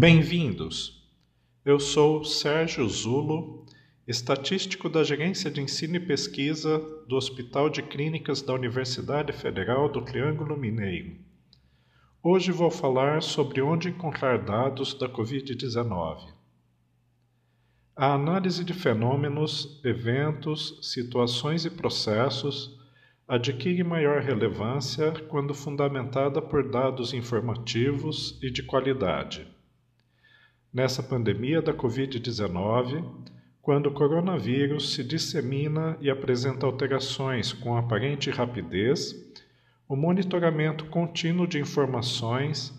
Bem-vindos! Eu sou Sérgio Zulo, estatístico da Gerência de Ensino e Pesquisa do Hospital de Clínicas da Universidade Federal do Triângulo Mineiro. Hoje vou falar sobre onde encontrar dados da Covid-19. A análise de fenômenos, eventos, situações e processos adquire maior relevância quando fundamentada por dados informativos e de qualidade. Nessa pandemia da Covid-19, quando o coronavírus se dissemina e apresenta alterações com aparente rapidez, o monitoramento contínuo de informações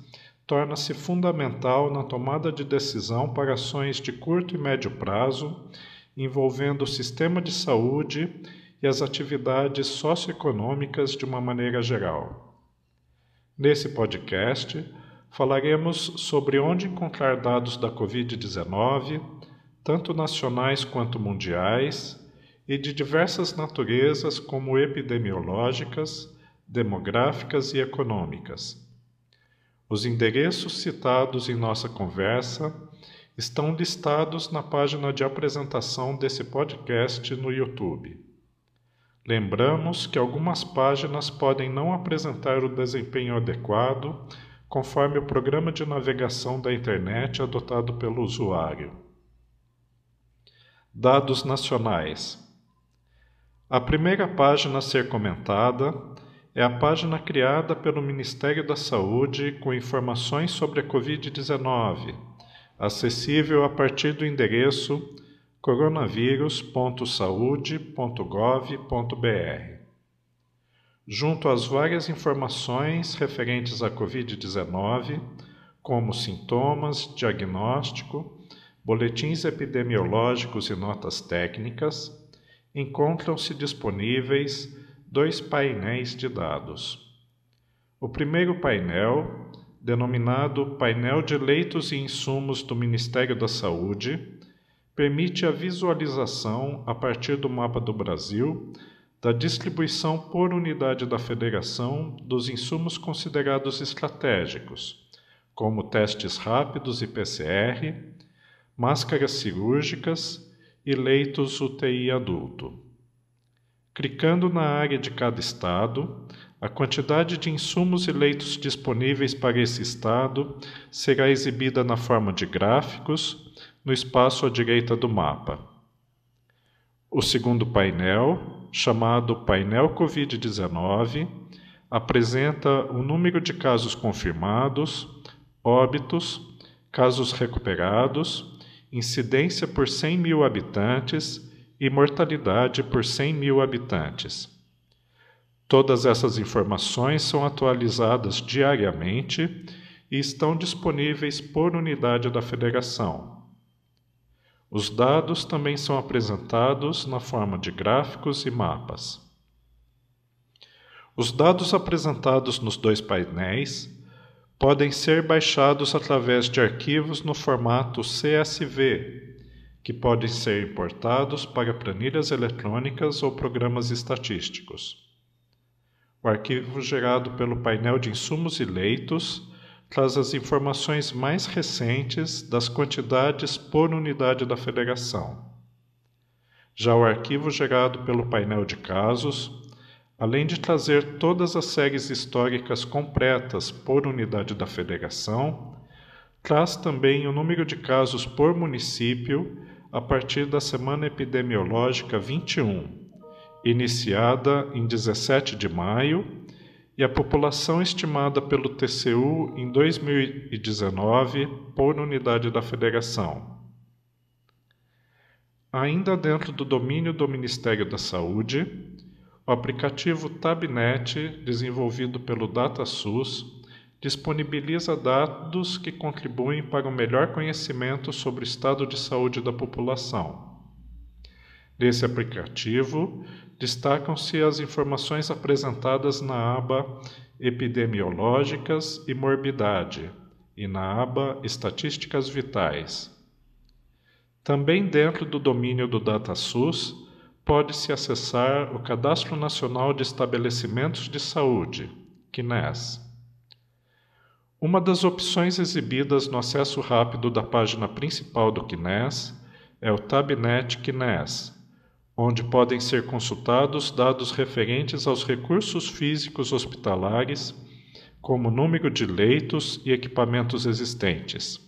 torna-se fundamental na tomada de decisão para ações de curto e médio prazo, envolvendo o sistema de saúde e as atividades socioeconômicas de uma maneira geral. Nesse podcast, falaremos sobre onde encontrar dados da Covid-19, tanto nacionais quanto mundiais, e de diversas naturezas, como epidemiológicas, demográficas e econômicas. Os endereços citados em nossa conversa estão listados na página de apresentação desse podcast no YouTube. Lembramos que algumas páginas podem não apresentar o desempenho adequado conforme o programa de navegação da internet adotado pelo usuário. Dados nacionais. A primeira página a ser comentada é a página criada pelo Ministério da Saúde com informações sobre a Covid-19, acessível a partir do endereço coronavírus.saude.gov.br. Junto às várias informações referentes à Covid-19, como sintomas, diagnóstico, boletins epidemiológicos e notas técnicas, encontram-se disponíveis dois painéis de dados. O primeiro painel, denominado Painel de Leitos e Insumos do Ministério da Saúde, permite a visualização, a partir do mapa do Brasil, da distribuição por unidade da federação dos insumos considerados estratégicos, como testes rápidos e PCR, máscaras cirúrgicas e leitos UTI adulto. Clicando na área de cada estado, a quantidade de insumos e leitos disponíveis para esse estado será exibida na forma de gráficos no espaço à direita do mapa. O segundo painel, chamado Painel Covid-19, apresenta o número de casos confirmados, óbitos, casos recuperados, incidência por 100 mil habitantes e mortalidade por 100 mil habitantes. Todas essas informações são atualizadas diariamente e estão disponíveis por unidade da federação. Os dados também são apresentados na forma de gráficos e mapas. Os dados apresentados nos dois painéis podem ser baixados através de arquivos no formato CSV, que podem ser importados para planilhas eletrônicas ou programas estatísticos. O arquivo gerado pelo painel de insumos e leitos traz as informações mais recentes das quantidades por unidade da federação. Já o arquivo gerado pelo painel de casos, além de trazer todas as séries históricas completas por unidade da federação, traz também o número de casos por município a partir da semana epidemiológica 21, iniciada em 17 de maio e a população estimada pelo TCU em 2019 por unidade da federação. Ainda dentro do domínio do Ministério da Saúde, o aplicativo Tabnet, desenvolvido pelo DataSUS, disponibiliza dados que contribuem para o melhor conhecimento sobre o estado de saúde da população. Nesse aplicativo, destacam-se as informações apresentadas na aba Epidemiológicas e Morbidade e na aba Estatísticas Vitais. Também dentro do domínio do DataSUS, pode-se acessar o Cadastro Nacional de Estabelecimentos de Saúde, CNES. Uma das opções exibidas no acesso rápido da página principal do KNES é o Tabnet KNES, onde podem ser consultados dados referentes aos recursos físicos hospitalares, como número de leitos e equipamentos existentes.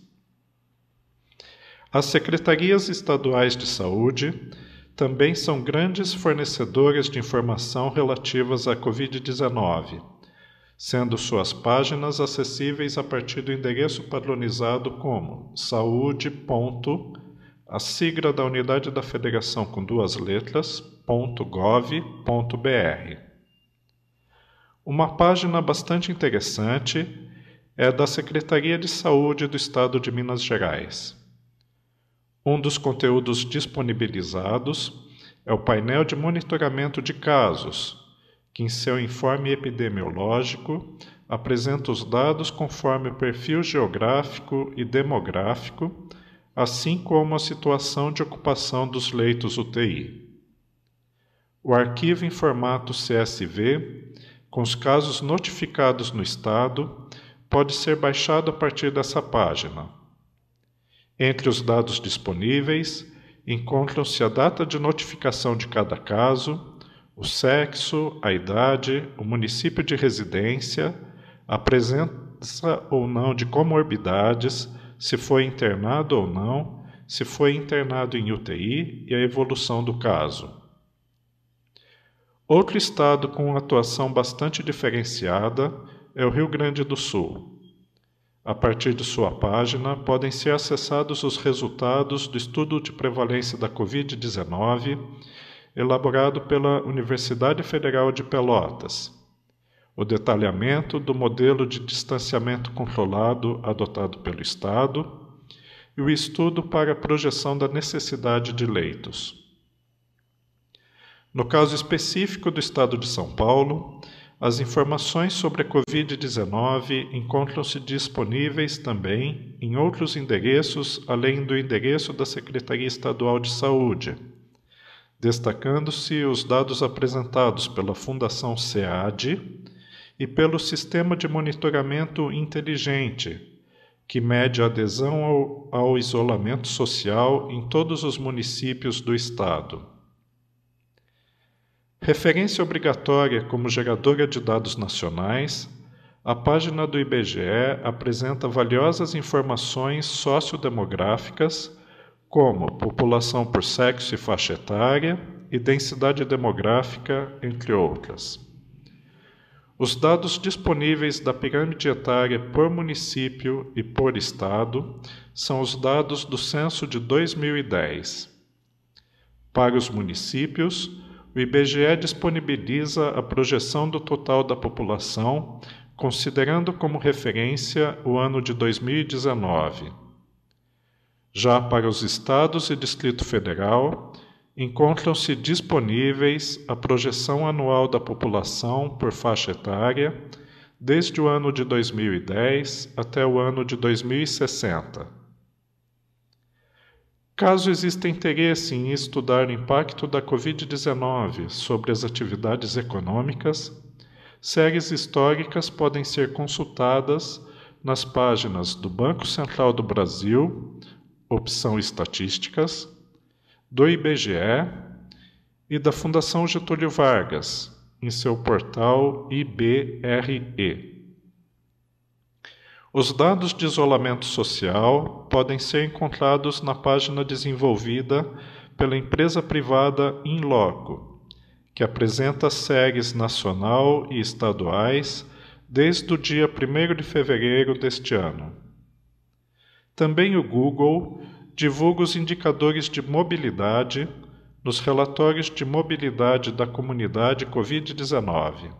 As secretarias estaduais de saúde também são grandes fornecedoras de informação relativas à Covid-19 sendo suas páginas acessíveis a partir do endereço padronizado como saúde. A sigla da unidade da federação com duas letras, .gov.br. Uma página bastante interessante é da Secretaria de Saúde do Estado de Minas Gerais. Um dos conteúdos disponibilizados é o painel de monitoramento de casos, que em seu informe epidemiológico apresenta os dados conforme o perfil geográfico e demográfico, assim como a situação de ocupação dos leitos UTI. O arquivo em formato CSV, com os casos notificados no Estado, pode ser baixado a partir dessa página. Entre os dados disponíveis, encontram-se a data de notificação de cada caso, o sexo, a idade, o município de residência, a presença ou não de comorbidades, se foi internado ou não, se foi internado em UTI e a evolução do caso. Outro estado com atuação bastante diferenciada é o Rio Grande do Sul. A partir de sua página, podem ser acessados os resultados do estudo de prevalência da Covid-19 elaborado pela Universidade Federal de Pelotas. O detalhamento do modelo de distanciamento controlado adotado pelo Estado e o estudo para a projeção da necessidade de leitos. No caso específico do Estado de São Paulo, as informações sobre a Covid-19 encontram-se disponíveis também em outros endereços além do endereço da Secretaria Estadual de Saúde destacando-se os dados apresentados pela Fundação SEAD e pelo Sistema de Monitoramento Inteligente, que mede a adesão ao, ao isolamento social em todos os municípios do Estado. Referência obrigatória como geradora de dados nacionais, a página do IBGE apresenta valiosas informações sociodemográficas como população por sexo e faixa etária e densidade demográfica, entre outras. Os dados disponíveis da pirâmide etária por município e por estado são os dados do censo de 2010. Para os municípios, o IBGE disponibiliza a projeção do total da população, considerando como referência o ano de 2019. Já para os estados e Distrito Federal, encontram-se disponíveis a projeção anual da população por faixa etária desde o ano de 2010 até o ano de 2060. Caso exista interesse em estudar o impacto da Covid-19 sobre as atividades econômicas, séries históricas podem ser consultadas nas páginas do Banco Central do Brasil, opção Estatísticas, do IBGE e da Fundação Getúlio Vargas, em seu portal IBRE. Os dados de isolamento social podem ser encontrados na página desenvolvida pela empresa privada Inloco, que apresenta séries nacional e estaduais desde o dia 1 de fevereiro deste ano. Também o Google divulga os indicadores de mobilidade nos relatórios de mobilidade da comunidade Covid-19.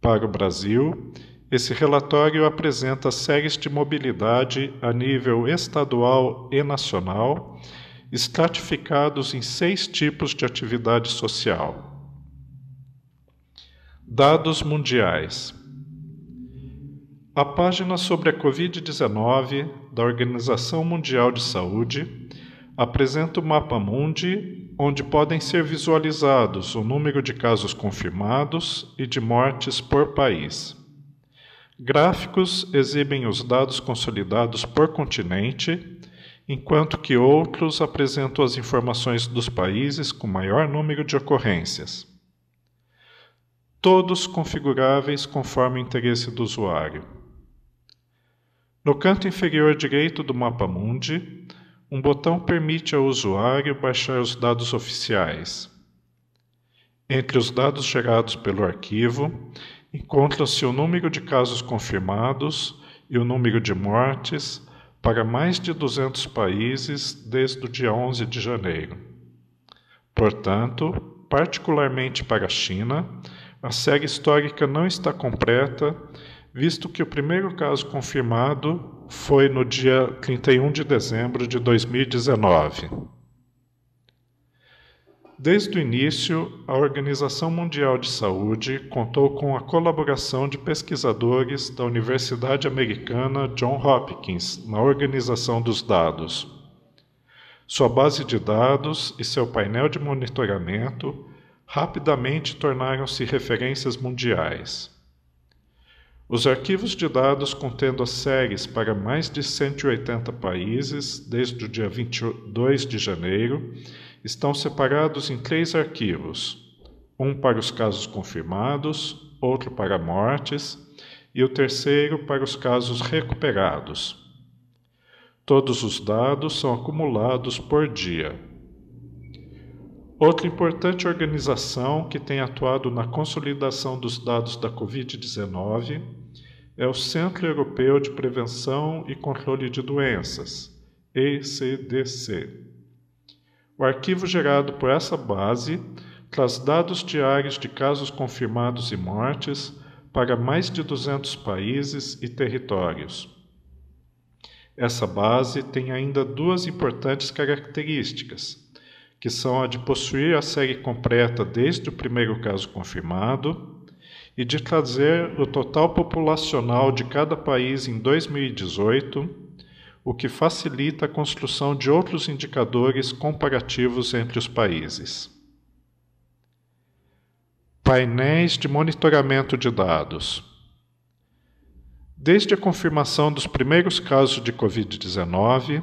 Para o Brasil, esse relatório apresenta séries de mobilidade a nível estadual e nacional, estratificados em seis tipos de atividade social. Dados mundiais. A página sobre a Covid-19 da Organização Mundial de Saúde apresenta o mapa mundi, onde podem ser visualizados o número de casos confirmados e de mortes por país. Gráficos exibem os dados consolidados por continente, enquanto que outros apresentam as informações dos países com maior número de ocorrências. Todos configuráveis conforme o interesse do usuário. No canto inferior direito do mapa mundi, um botão permite ao usuário baixar os dados oficiais. Entre os dados gerados pelo arquivo, encontra-se o número de casos confirmados e o número de mortes para mais de 200 países desde o dia 11 de janeiro. Portanto, particularmente para a China, a série histórica não está completa, visto que o primeiro caso confirmado foi no dia 31 de dezembro de 2019. Desde o início, a Organização Mundial de Saúde contou com a colaboração de pesquisadores da Universidade Americana John Hopkins na organização dos dados. Sua base de dados e seu painel de monitoramento rapidamente tornaram-se referências mundiais. Os arquivos de dados contendo as séries para mais de 180 países desde o dia 22 de janeiro estão separados em três arquivos: um para os casos confirmados, outro para mortes e o terceiro para os casos recuperados. Todos os dados são acumulados por dia. Outra importante organização que tem atuado na consolidação dos dados da Covid-19 é o Centro Europeu de Prevenção e Controle de Doenças, ECDC. O arquivo gerado por essa base traz dados diários de casos confirmados e mortes para mais de 200 países e territórios. Essa base tem ainda duas importantes características, que são a de possuir a série completa desde o primeiro caso confirmado e de trazer o total populacional de cada país em 2018 o que facilita a construção de outros indicadores comparativos entre os países. Painéis de monitoramento de dados. Desde a confirmação dos primeiros casos de Covid-19,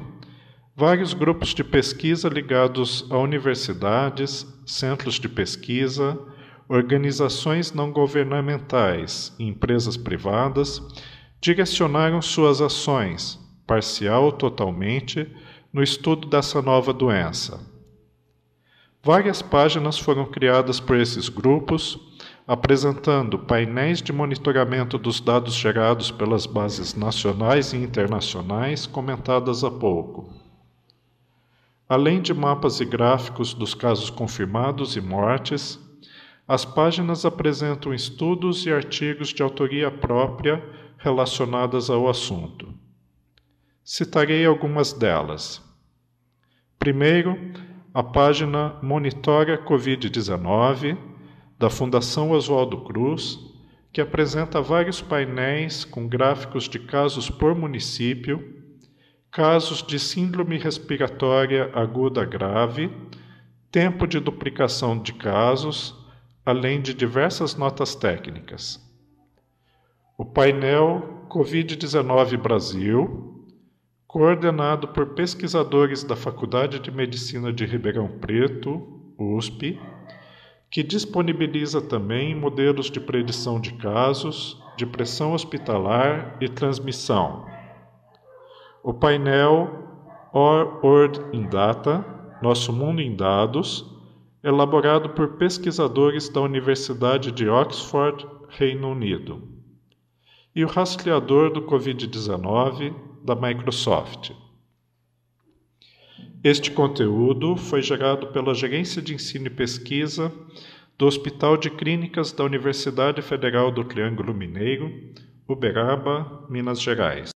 vários grupos de pesquisa ligados a universidades, centros de pesquisa, organizações não governamentais e empresas privadas direcionaram suas ações parcial ou totalmente, no estudo dessa nova doença. Várias páginas foram criadas por esses grupos, apresentando painéis de monitoramento dos dados gerados pelas bases nacionais e internacionais comentadas há pouco. Além de mapas e gráficos dos casos confirmados e mortes, as páginas apresentam estudos e artigos de autoria própria relacionadas ao assunto. Citarei algumas delas. Primeiro, a página Monitora Covid-19 da Fundação Oswaldo Cruz, que apresenta vários painéis com gráficos de casos por município, casos de síndrome respiratória aguda grave, tempo de duplicação de casos, além de diversas notas técnicas. O painel Covid-19 Brasil, coordenado por pesquisadores da Faculdade de Medicina de Ribeirão Preto, USP, que disponibiliza também modelos de predição de casos, de pressão hospitalar e transmissão. O painel Our World in Data, Nosso Mundo em Dados, elaborado por pesquisadores da Universidade de Oxford, Reino Unido. E o rastreador do Covid-19, da Microsoft. Este conteúdo foi gerado pela Gerência de Ensino e Pesquisa do Hospital de Clínicas da Universidade Federal do Triângulo Mineiro, Uberaba, Minas Gerais.